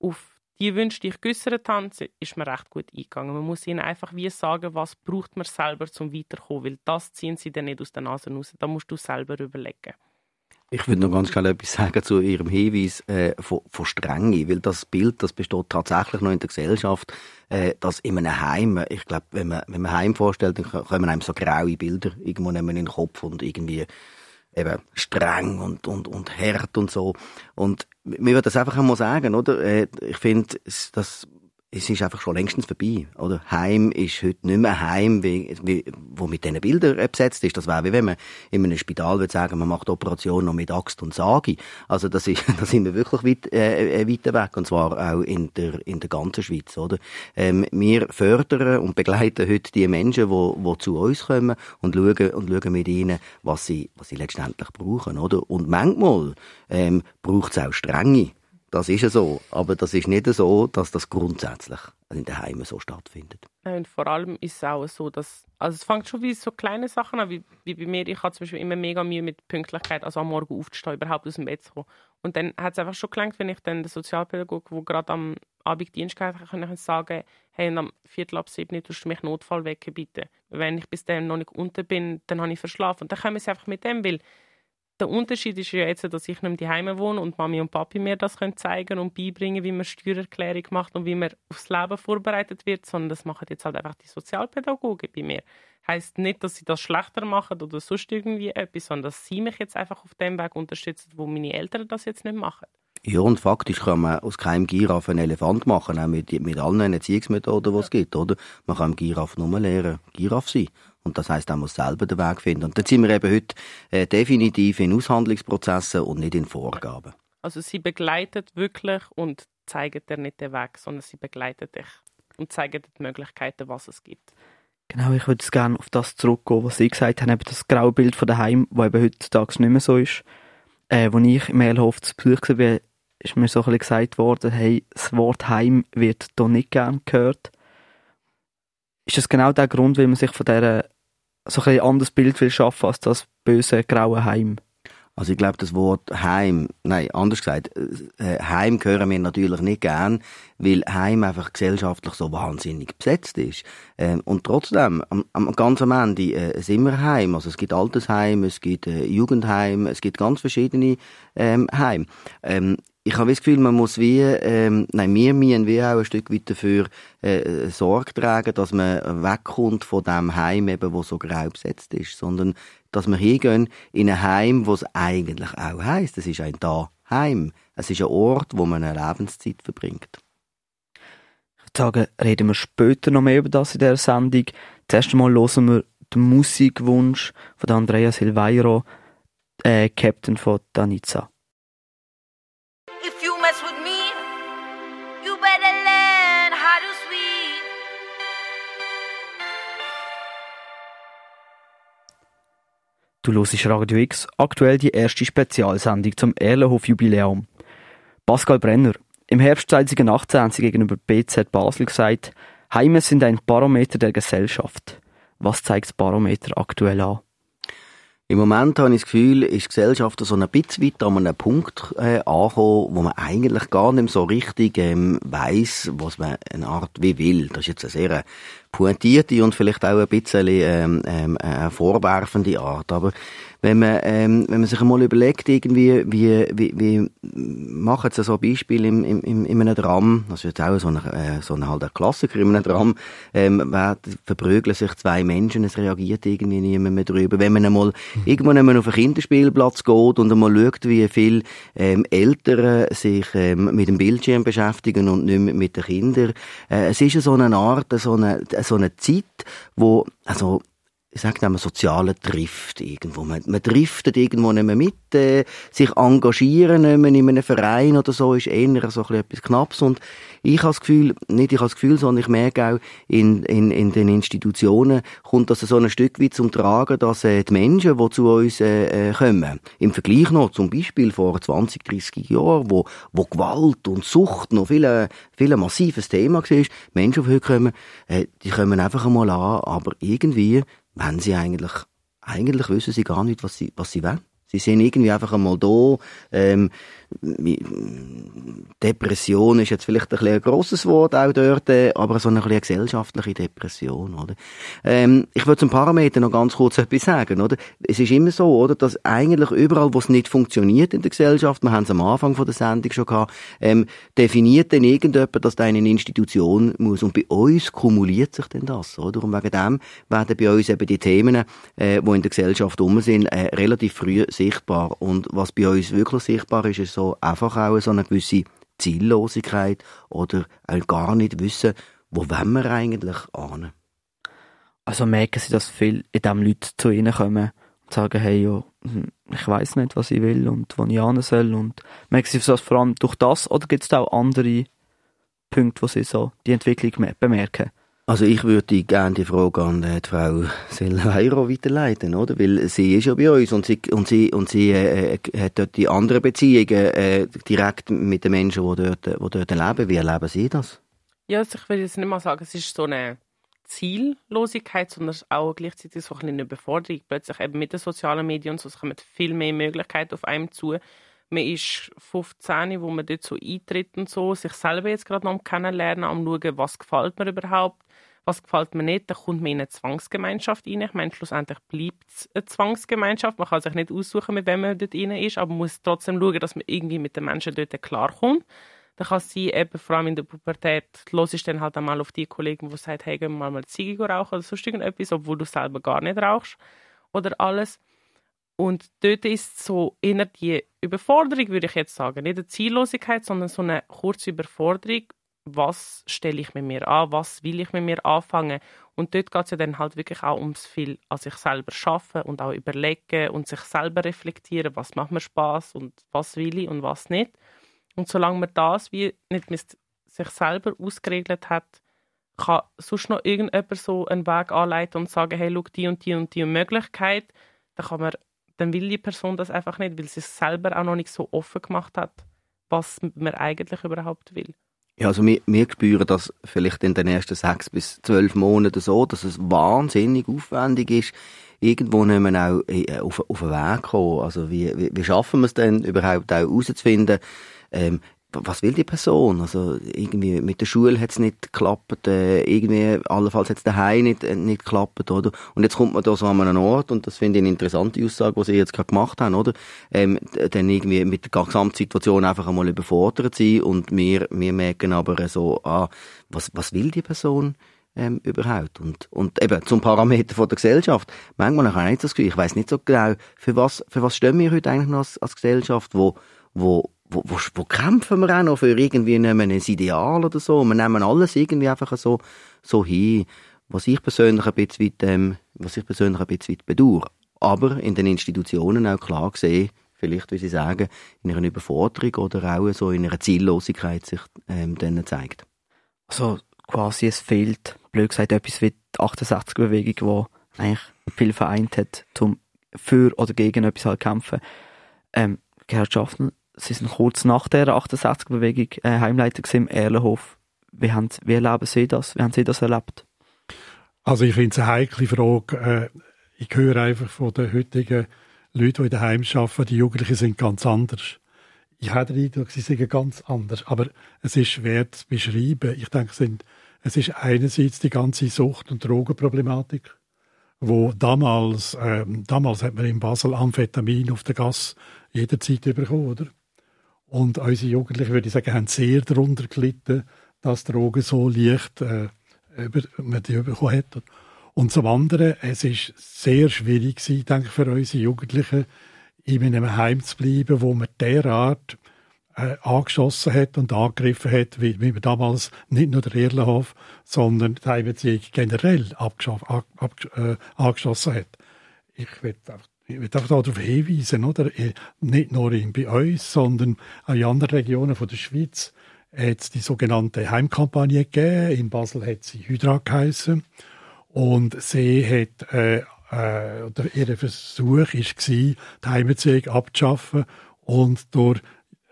auf die Wünsche, die ich geäußert habe, ist mir recht gut eingegangen. Man muss ihnen einfach wie sagen, was braucht man selber zum Weiterkommen, weil das ziehen sie dann nicht aus der Nase raus. Da musst du selber überlegen. Ich würde noch ganz schnell etwas sagen zu Ihrem Hinweis äh, von, von Strenge, weil das Bild, das besteht tatsächlich noch in der Gesellschaft, äh, dass in einem Heim, ich glaube, wenn man, wenn man Heim vorstellt, dann kommen einem so graue Bilder irgendwo in den Kopf und irgendwie eben streng und, und, und hart und so. Und mir würde das einfach einmal sagen, oder? Äh, ich finde, dass es ist einfach schon längstens vorbei, oder? Heim ist heute nicht mehr Heim, wie, wie, wo mit diesen Bildern besetzt ist. Das wäre wie wenn man in einem Spital würde sagen, man macht Operation noch mit Axt und Sage. Also das ist, (laughs) da sind wir wirklich weit, äh, äh, weiter weg, und zwar auch in der, in der ganzen Schweiz, oder? Ähm, wir fördern und begleiten heute die Menschen, die, die zu uns kommen und schauen, und schauen mit ihnen, was sie, was sie letztendlich brauchen, oder? Und manchmal, ähm, braucht es auch Strenge. Das ist ja so. Aber das ist nicht so, dass das grundsätzlich in den Heimen so stattfindet. Und vor allem ist es auch so, dass, also es fängt schon wie so kleine Sachen an, wie, wie bei mir. Ich habe zum Beispiel immer mega Mühe mit Pünktlichkeit, also am Morgen aufzustehen, überhaupt aus dem Bett zu kommen. Und dann hat es einfach schon gelangt, wenn ich dann den Sozialpädagogen, der gerade am Abend Dienst hatte, kann ich sagen, hey, am Viertel ab sieben tust du mich Notfall wecken, bitte. Wenn ich bis dann noch nicht unten bin, dann habe ich verschlafen. Und dann kommen sie einfach mit dem, weil der Unterschied ist ja jetzt, dass ich nicht daheim wohne und Mami und Papi mir das können zeigen und beibringen, wie man Steuererklärung macht und wie man aufs Leben vorbereitet wird, sondern das machen jetzt halt einfach die Sozialpädagogen bei mir. Heißt nicht, dass sie das schlechter machen oder sonst irgendwie etwas, sondern dass sie mich jetzt einfach auf dem Weg unterstützen, wo meine Eltern das jetzt nicht machen. Ja, und faktisch kann man aus keinem Giraffe einen Elefant machen, auch mit, mit allen Erziehungsmethoden, die es gibt, oder? Man kann Giraffe nur lernen, Giraffe sein. Und das heißt, er muss selber den Weg finden. Und da sind wir eben heute äh, definitiv in Aushandlungsprozessen und nicht in Vorgaben. Also sie begleitet wirklich und zeigt dir nicht den Weg, sondern sie begleitet dich und zeigt dir die Möglichkeiten, was es gibt. Genau, ich würde gerne auf das zurückgehen, was Sie gesagt haben, eben das graue Bild von daheim, das eben heutzutage nicht mehr so ist. Äh, als ich im Mehlhof zu Besuch war, ist mir so ein bisschen gesagt worden, hey, das Wort Heim wird hier nicht gern gehört. Ist das genau der Grund, wie man sich von dieser so ein anderes Bild will schaffen als das böse graue Heim. Also ich glaube, das Wort Heim, nein, anders gesagt, äh, Heim hören wir natürlich nicht gern, weil Heim einfach gesellschaftlich so wahnsinnig besetzt ist. Ähm, und trotzdem, am, am ganz am Ende äh, sind wir Heim. Also es gibt Altersheim, es gibt äh, Jugendheim, es gibt ganz verschiedene ähm, Heim. Ähm, ich habe das Gefühl, man muss wie, ähm, nein, wir müssen wie auch ein Stück weit dafür äh, Sorge tragen, dass man wegkommt von dem Heim, eben, wo so grau besetzt ist, sondern dass wir hingehen in ein Heim, wo es eigentlich auch heisst, es ist ein da Heim. Es ist ein Ort, wo man eine Lebenszeit verbringt. Ich würde sagen, reden wir später noch mehr über das in dieser Sendung. Zuerst einmal hören wir den Musikwunsch von Andrea Silveiro, äh, Captain von Danitza. Du hörst Radio X, aktuell die erste Spezialsendung zum Erlenhof-Jubiläum. Pascal Brenner, im Herbst 2018 haben sie gegenüber BZ Basel gesagt, Heime sind ein Barometer der Gesellschaft. Was zeigt das Barometer aktuell an? Im Moment habe ich das Gefühl, ist die Gesellschaft so ein bisschen weiter an einem Punkt äh, angekommen, wo man eigentlich gar nicht so richtig ähm, weiß, was man eine Art wie will. Das ist jetzt eine sehr pointierte und vielleicht auch ein bisschen ähm, ähm, eine vorwerfende Art. Aber wenn man, ähm, wenn man sich einmal überlegt, irgendwie, wie, wie, wie machen Sie so ein Beispiel im, im, in einem Dram, das ist jetzt auch so ein, äh, so ein, halt ein Klassiker in einem Dram, ähm, verprügeln sich zwei Menschen, es reagiert irgendwie niemand mehr drüber. Wenn man einmal mhm. irgendwann einmal auf einen Kinderspielplatz geht und einmal schaut, wie viele ähm, Eltern sich ähm, mit dem Bildschirm beschäftigen und nicht mit den Kindern, äh, es ist so eine Art, so eine, so eine Zeit, wo, also, ich sage mal, soziale Drift irgendwo. Man, man driftet irgendwo nicht mehr mit, äh, sich engagieren nicht mehr in einem Verein oder so, ist eher so ein etwas Knapps. Und ich habe das Gefühl, nicht ich habe das Gefühl, sondern ich merke auch, in, in, in den Institutionen kommt das so ein Stück weit zum Tragen, dass äh, die Menschen, die zu uns äh, äh kommen, im Vergleich noch zum Beispiel vor 20, 30 Jahren, wo, wo Gewalt und Sucht noch viel, äh, viel ein massives Thema war, Menschen, die heute kommen, äh, die kommen einfach einmal an, aber irgendwie wenn sie eigentlich, eigentlich wissen sie gar nicht, was sie, was sie wollen. Sie sind irgendwie einfach einmal da. Ähm, Depression ist jetzt vielleicht ein, ein grosses Wort auch dort, äh, aber so eine, eine gesellschaftliche Depression, oder? Ähm, ich würde zum Parameter noch ganz kurz etwas sagen, oder? Es ist immer so, oder, dass eigentlich überall, wo es nicht funktioniert in der Gesellschaft, wir haben es am Anfang von der Sendung schon gehabt, ähm, definiert dann irgendjemand, dass da eine Institution muss. Und bei uns kumuliert sich denn das, oder? Und wegen dem werden bei uns eben die Themen, äh, die in der Gesellschaft rum sind, äh, relativ früh sichtbar. Und was bei uns wirklich sichtbar ist, ist so einfach auch so eine gewisse Ziellosigkeit oder gar nicht wissen, wo wir eigentlich an. Also merken Sie, dass viele in dem Leute zu Ihnen kommen und sagen, hey, ja, hm, ich weiß nicht, was ich will und wo ich hin soll und merken Sie das vor allem durch das oder gibt es da auch andere Punkte, wo Sie so die Entwicklung bemerken? Also ich würde gerne die Frage an die Frau Selvairo weiterleiten, oder? Weil sie ist ja bei uns und sie, und sie, und sie äh, äh hat dort die anderen Beziehungen äh, direkt mit den Menschen, die dort, die dort leben. Wie erleben Sie das? Ja, also ich will jetzt nicht mal sagen, es ist so eine Ziellosigkeit, sondern auch gleichzeitig so eine Überforderung. Plötzlich eben mit den sozialen Medien und so kommen viel mehr Möglichkeiten auf einem zu. Man ist 15, wo man dort so eintritt und so, sich selber jetzt gerade noch kennenlernen, am schauen, was gefällt mir überhaupt was gefällt mir nicht, dann kommt man in eine Zwangsgemeinschaft rein. Ich meine, schlussendlich bleibt es eine Zwangsgemeinschaft. Man kann sich nicht aussuchen, mit wem man dort rein ist, aber man muss trotzdem schauen, dass man irgendwie mit den Menschen dort klarkommt. Dann kann sie eben, vor allem in der Pubertät, los ist dann halt einmal auf die Kollegen, die sagen, hey, gehen wir mal eine Ziege rauchen oder sonst irgendetwas, obwohl du selber gar nicht rauchst oder alles. Und dort ist so eher die Überforderung, würde ich jetzt sagen. Nicht eine Ziellosigkeit, sondern so eine kurze Überforderung was stelle ich mit mir an, was will ich mit mir anfangen. Und dort geht es ja dann halt wirklich auch ums viel an sich selber schaffen und auch überlegen und sich selber reflektieren, was macht mir Spaß und was will ich und was nicht. Und solange man das wie nicht mit sich selber ausgeregelt hat, kann sonst noch irgendjemand so einen Weg anleiten und sagen, hey, schau, die und die und die Möglichkeit, dann kann man, dann will die Person das einfach nicht, weil sie es selber auch noch nicht so offen gemacht hat, was man eigentlich überhaupt will. Ja, also wir, wir spüren das vielleicht in den ersten sechs bis zwölf Monaten so, dass es wahnsinnig aufwendig ist, irgendwo nicht mehr auch äh, auf, auf den Weg kommen. Also wie, wie, wie schaffen wir es denn überhaupt auch herauszufinden, ähm, was will die Person? Also irgendwie mit der Schule hat es nicht geklappt, äh, irgendwie allenfalls hat es daheim nicht, äh, nicht geklappt, oder? Und jetzt kommt man da so an einen Ort und das finde ich eine interessante Aussage, die Sie jetzt gerade gemacht haben, oder? Ähm, dann irgendwie mit der Gesamtsituation einfach einmal überfordert sein und wir, wir merken aber so, ah, was, was will die Person? Ähm, überhaupt. Und, und eben zum Parameter von der Gesellschaft. Manchmal habe ich nicht das Gefühl, ich weiß nicht so genau, für was, für was stehen wir heute eigentlich noch als, als Gesellschaft, wo, wo, wo, wo, wo kämpfen wir auch noch für irgendwie nicht ein Ideal oder so? Wir nehmen alles irgendwie einfach so, so hin, was ich persönlich ein bisschen ähm, was ich persönlich ein bisschen bedauere. Aber in den Institutionen auch klar gesehen, vielleicht, wie Sie sagen, in einer Überforderung oder auch so in einer Ziellosigkeit sich ähm, dann zeigt. Also quasi es fehlt, blöd gesagt, etwas wie die 68-Bewegung, die eigentlich viel vereint hat, um für oder gegen etwas halt kämpfen. Ähm, Gerhard Schaffner, Sie sind kurz nach der 68-Bewegung äh, Heimleiter im Erlenhof. Wie, haben, wie erleben Sie das? Wie haben Sie das erlebt? Also ich finde es eine heikle Frage. Äh, ich höre einfach von den heutigen Leuten, die in den Heim arbeiten, die Jugendlichen sind ganz anders. Ich habe den Eindruck, sie sind ganz anders. Aber es ist schwer zu beschreiben. Ich denke, es, sind, es ist einerseits die ganze Sucht- und Drogenproblematik, wo damals, äh, damals hat man in Basel Amphetamin auf der Gas jederzeit bekommen, oder? Und unsere Jugendlichen, würde ich sagen, haben sehr darunter gelitten, dass Drogen so leicht äh, über, man die bekommen hat. Und zum anderen, es ist sehr schwierig gewesen, denke ich, für unsere Jugendlichen, in einem Heim zu bleiben, wo man derart äh, angeschossen hat und angegriffen hat, wie, wie man damals nicht nur der Erlenhof, sondern die Heimbeziehung generell ab, ab, äh, angeschossen hat. Ich will einfach ich will einfach darauf hinweisen, oder? Äh, nicht nur bei uns, sondern auch in anderen Regionen der Schweiz hat es die sogenannte Heimkampagne gegeben. In Basel hat sie Hydra geheissen. Und sie hat, äh, äh, ihr Versuch war, die Heimerziehung abzuschaffen und durch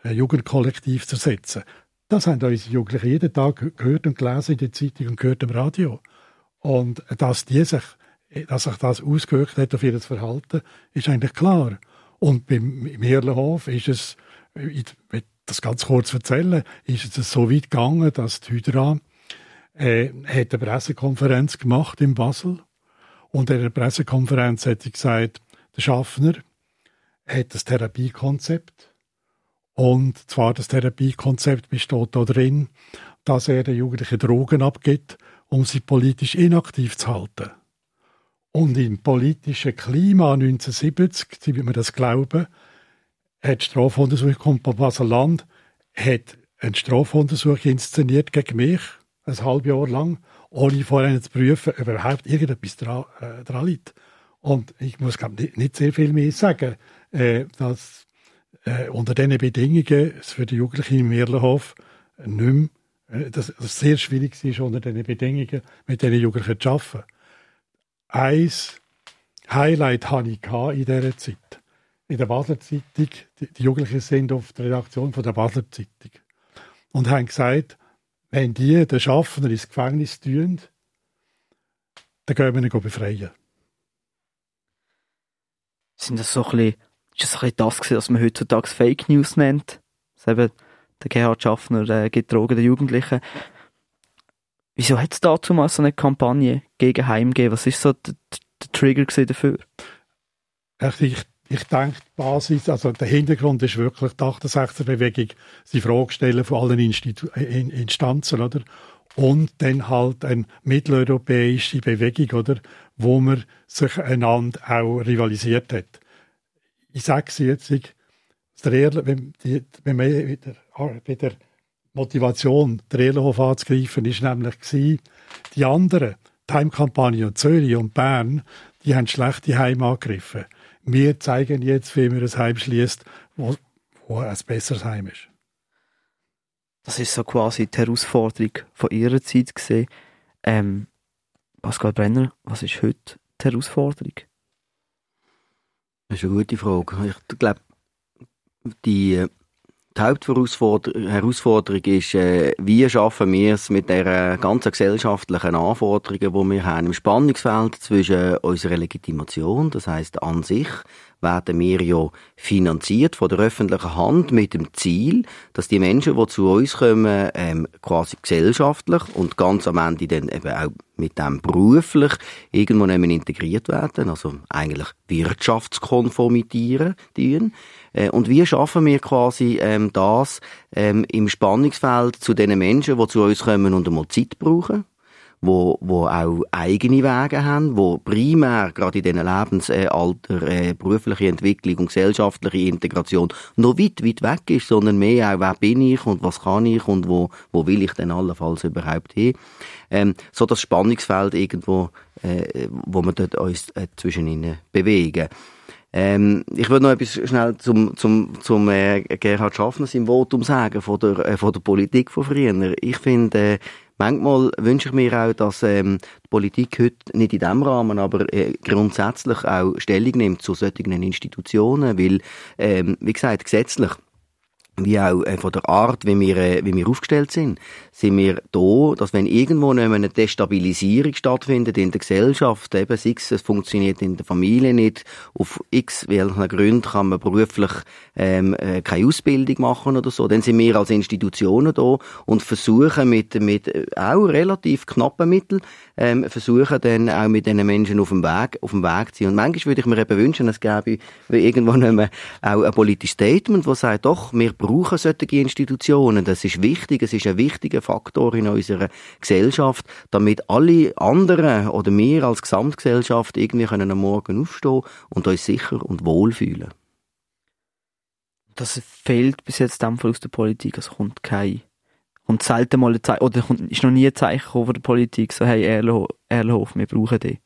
ein Jugendkollektiv zu ersetzen. Das haben unsere Jugendlichen jeden Tag gehört und gelesen in der Zeitung und gehört im Radio. Und dass die sich dass sich das ausgewirkt hat auf ihr Verhalten, ist eigentlich klar. Und beim Mirlenhof ist es, ich will das ganz kurz erzählen, ist es so weit gegangen, dass die Hydra äh, hat eine Pressekonferenz gemacht in Basel und in der Pressekonferenz hat sie gesagt, der Schaffner hat das Therapiekonzept und zwar das Therapiekonzept besteht darin, dass er den Jugendlichen Drogen abgibt, um sie politisch inaktiv zu halten. Und im politischen Klima 1970, wie wir das glauben, hat die Strafbundesuntersuchung von Basel-Land hat einen Strafuntersuch inszeniert gegen mich, ein halbes Jahr lang, ohne vorher zu prüfen, ob überhaupt irgendetwas dran, äh, dran liegt. Und ich muss glaub, nicht, nicht sehr viel mehr sagen, äh, dass äh, unter diesen Bedingungen es für die Jugendlichen im Mirlenhof nicht mehr, äh, dass es sehr schwierig ist, unter diesen Bedingungen mit diesen Jugendlichen zu arbeiten. Ein Highlight hatte ich in dieser Zeit. In der Basler Zeitung, die, Jugendlichen sind auf der Redaktion von der Basler Zeitung und haben gesagt, wenn die den Schaffner ins Gefängnis tun, dann gehen wir ihn befreien. Sind das so ein bisschen, ist das ein bisschen das was man heutzutage Fake News nennt? Dass eben der Gerhard Schaffner äh, gibt Drogen den Jugendlichen. Wieso hat es dazu mal so eine Kampagne gegen Heim gegeben? Was ist so der, der Trigger dafür? Ich, ich, denke, die Basis, also der Hintergrund ist wirklich die 68er-Bewegung, die Frage stellen von allen Institu in, Instanzen, oder? Und dann halt eine mitteleuropäische Bewegung, oder? Wo man sich einander auch rivalisiert hat. Ich sage es jetzt, wenn, die, wenn man wieder, bei der Motivation, der Ehrenhof anzugreifen, ist nämlich gewesen, die anderen, die Heimkampagne und Zürich und Bern, die haben schlechte Heim angegriffen. Wir zeigen jetzt, wie man ein Heim schließt, wo, wo ein besseres Heim ist. Das ist so quasi die Herausforderung von ihrer Zeit gesehen. Ähm, Pascal Brenner, was ist heute die Herausforderung? Das ist eine gute Frage. Ich glaube, die die Hauptherausforderung ist, äh, wie schaffen wir es mit der ganzen gesellschaftlichen Anforderungen, die wir haben im Spannungsfeld zwischen unserer Legitimation, das heißt an sich, werden wir ja finanziert von der öffentlichen Hand mit dem Ziel, dass die Menschen, die zu uns kommen, ähm, quasi gesellschaftlich und ganz am Ende dann eben auch mit dem beruflich irgendwo integriert werden, also eigentlich wirtschaftskonformitieren dienen. Äh, und wie schaffen wir quasi ähm, das ähm, im Spannungsfeld zu den Menschen, die zu uns kommen und einmal Zeit brauchen? wo, wo auch eigene Wege haben, wo primär gerade in diesen Lebensalter äh, berufliche Entwicklung und gesellschaftliche Integration noch weit, weit weg ist, sondern mehr auch, wer bin ich und was kann ich und wo, wo will ich denn allenfalls überhaupt hin. Ähm, so das Spannungsfeld irgendwo, äh, wo wir dort uns äh, zwischen ihnen bewegen. Ähm, ich würde noch etwas schnell zum, zum, zum äh, Gerhard Schaffner sein Votum sagen von der, äh, von der Politik von früher. Ich finde, äh, Manchmal wünsche ich mir auch, dass ähm, die Politik heute nicht in diesem Rahmen, aber äh, grundsätzlich auch Stellung nimmt zu solchen Institutionen, weil, ähm, wie gesagt, gesetzlich wie auch äh, von der Art, wie wir, äh, wie wir aufgestellt sind, sind wir da, dass wenn irgendwo eine Destabilisierung stattfindet in der Gesellschaft, eben sei es, es funktioniert in der Familie nicht, auf x welchen Gründen kann man beruflich ähm, äh, keine Ausbildung machen oder so, dann sind wir als Institutionen da und versuchen mit, mit auch relativ knappen Mitteln, ähm, versuchen dann auch mit diesen Menschen auf dem Weg, auf dem Weg zu sein. Und manchmal würde ich mir eben wünschen, es gäbe irgendwo auch ein politisches Statement, das sagt, doch, wir brauchen solche Institutionen. Das ist wichtig. Es ist ein wichtiger Faktor in unserer Gesellschaft, damit alle anderen oder wir als Gesamtgesellschaft irgendwie können am Morgen aufstehen und uns sicher und wohl fühlen. Das fehlt bis jetzt einfach aus der Politik. Es kommt kein kommt selten mal ein Zeichen, oder ist noch nie ein Zeichen von der Politik, so, hey, Erlhof, wir brauchen die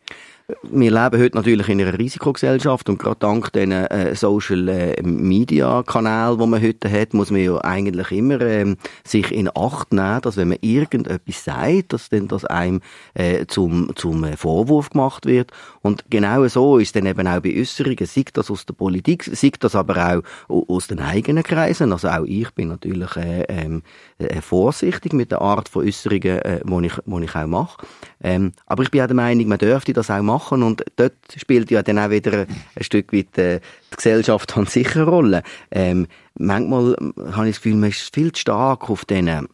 wir leben heute natürlich in einer Risikogesellschaft und gerade dank den äh, Social äh, Media Kanälen, die man heute hat, muss man ja eigentlich immer ähm, sich in Acht nehmen, dass wenn man irgendetwas sagt, dass dann das einem äh, zum zum äh, Vorwurf gemacht wird. Und genau so ist dann eben auch bei Äußerungen, sei das aus der Politik, sei das aber auch aus den eigenen Kreisen, also auch ich bin natürlich äh, ähm, äh, vorsichtig mit der Art von Äußerungen, äh, die ich, wo ich auch mache, ähm, aber ich bin auch der Meinung, man dürfte das auch machen machen und dort spielt ja dann auch wieder ein Stück weit äh, die Gesellschaft an sich eine Rolle. Ähm, manchmal habe ich das Gefühl, man ist viel zu stark auf diesen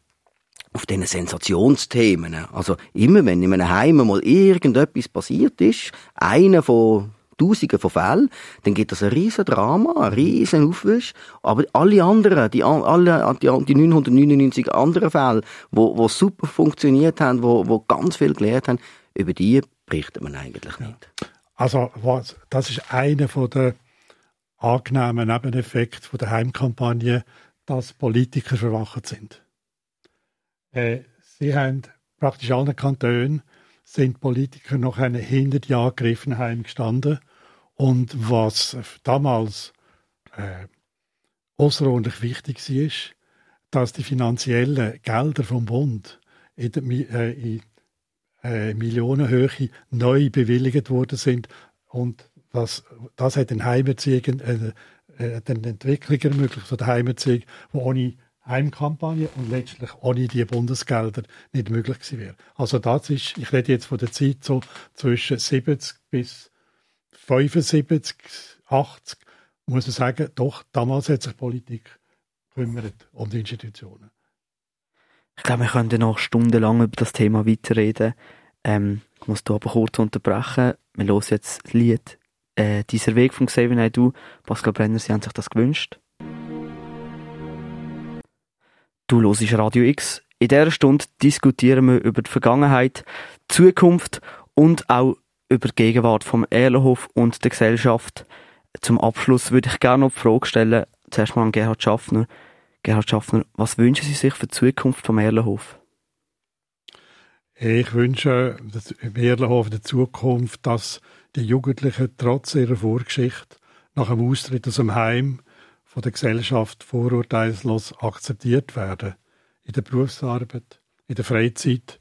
auf diesen Sensationsthemen. Also immer, wenn in einem Heim mal irgendetwas passiert ist, einer von Tausenden von Fällen, dann gibt es ein riesen Drama, ein riesen Aufwisch. Aber alle anderen, die, alle, die, die 999 anderen Fälle, wo, wo super funktioniert haben, wo, wo ganz viel gelernt haben, über die berichtet man eigentlich nicht. Also was, das ist einer der angenehmen Nebeneffekte der Heimkampagne, dass Politiker verwacht sind. Äh, sie haben praktisch allen Kantonen sind Politiker noch eine hinter die Angegriffenen heimgestanden. Und was damals äh, außerordentlich wichtig war, dass die finanziellen Gelder vom Bund in, der, äh, in äh, Millionenhöhe neu bewilligt worden sind und das, das hat den Heimerziehung, äh, äh, den Entwicklung ermöglicht von der Heimerziehung, die ohne Heimkampagne und letztlich ohne die Bundesgelder nicht möglich gewesen wäre. Also das ist, ich rede jetzt von der Zeit so zwischen 70 bis 75, 80, muss man sagen, doch, damals hat sich Politik gekümmert um die Institutionen. Ich glaube, wir können noch stundenlang über das Thema weiterreden. Ähm, ich muss hier aber kurz unterbrechen. Wir hören jetzt das Lied äh, «Dieser Weg» von Xavier Naidoo. Pascal Brenner, Sie haben sich das gewünscht. Du hörst Radio X. In dieser Stunde diskutieren wir über die Vergangenheit, die Zukunft und auch über die Gegenwart vom Erlenhof und der Gesellschaft. Zum Abschluss würde ich gerne noch die Frage stellen, zuerst mal an Gerhard Schaffner. Gerhard Schaffner, was wünschen Sie sich für die Zukunft vom Erlenhof? Ich wünsche dem Erlenhof der Zukunft, dass die Jugendlichen trotz ihrer Vorgeschichte nach dem Austritt aus dem Heim von der Gesellschaft vorurteilslos akzeptiert werden. In der Berufsarbeit, in der Freizeit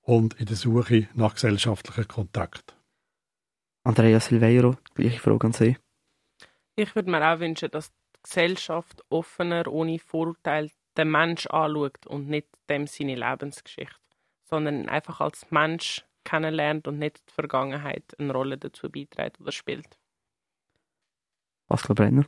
und in der Suche nach gesellschaftlichen Kontakt. Andrea Silveiro, gleiche Frage an Sie. Ich würde mir auch wünschen, dass Gesellschaft offener, ohne Vorurteil den Mensch anschaut und nicht dem seine Lebensgeschichte, sondern einfach als Mensch kennenlernt und nicht die Vergangenheit eine Rolle dazu beiträgt oder spielt. Pascal Brenner.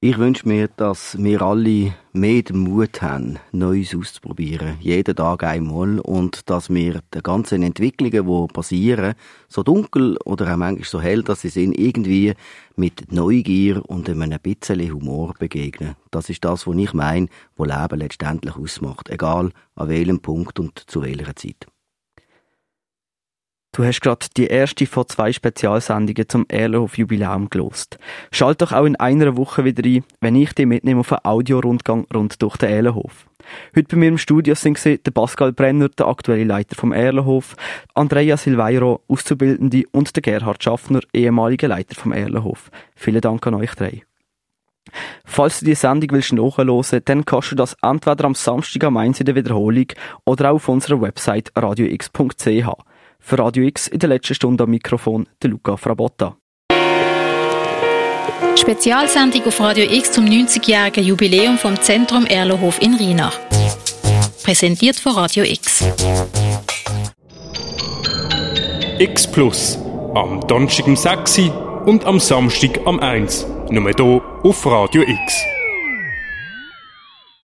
Ich wünsche mir, dass wir alle mehr den Mut haben, Neues auszuprobieren. Jeden Tag einmal. Und dass wir den ganzen Entwicklungen, die passieren, so dunkel oder auch manchmal so hell, dass sie sind, irgendwie mit Neugier und einem bisschen Humor begegnen. Das ist das, was ich meine, wo Leben letztendlich ausmacht. Egal an welchem Punkt und zu welcher Zeit. Du hast gerade die erste von zwei Spezialsendungen zum Erlenhof Jubiläum gelost. Schalt doch auch in einer Woche wieder ein, wenn ich dich mitnehme auf einen Audiorundgang rund durch den Erlenhof. Heute bei mir im Studio sind der Pascal Brenner, der aktuelle Leiter vom Erlenhof, Andrea Silveiro, Auszubildende und der Gerhard Schaffner, ehemaliger Leiter vom Erlenhof. Vielen Dank an euch drei. Falls du die Sendung willst nachhören, dann kannst du das entweder am Samstag am 1 in der Wiederholung oder auch auf unserer Website radiox.ch. Für Radio X in der letzten Stunde am Mikrofon der Luca Frabotta. Spezialsendung auf Radio X zum 90-jährigen Jubiläum vom Zentrum Erlohof in Rheinach. Präsentiert von Radio X. X Plus. Am Donnerstag um 6 und am Samstag am 1. Nur hier auf Radio X.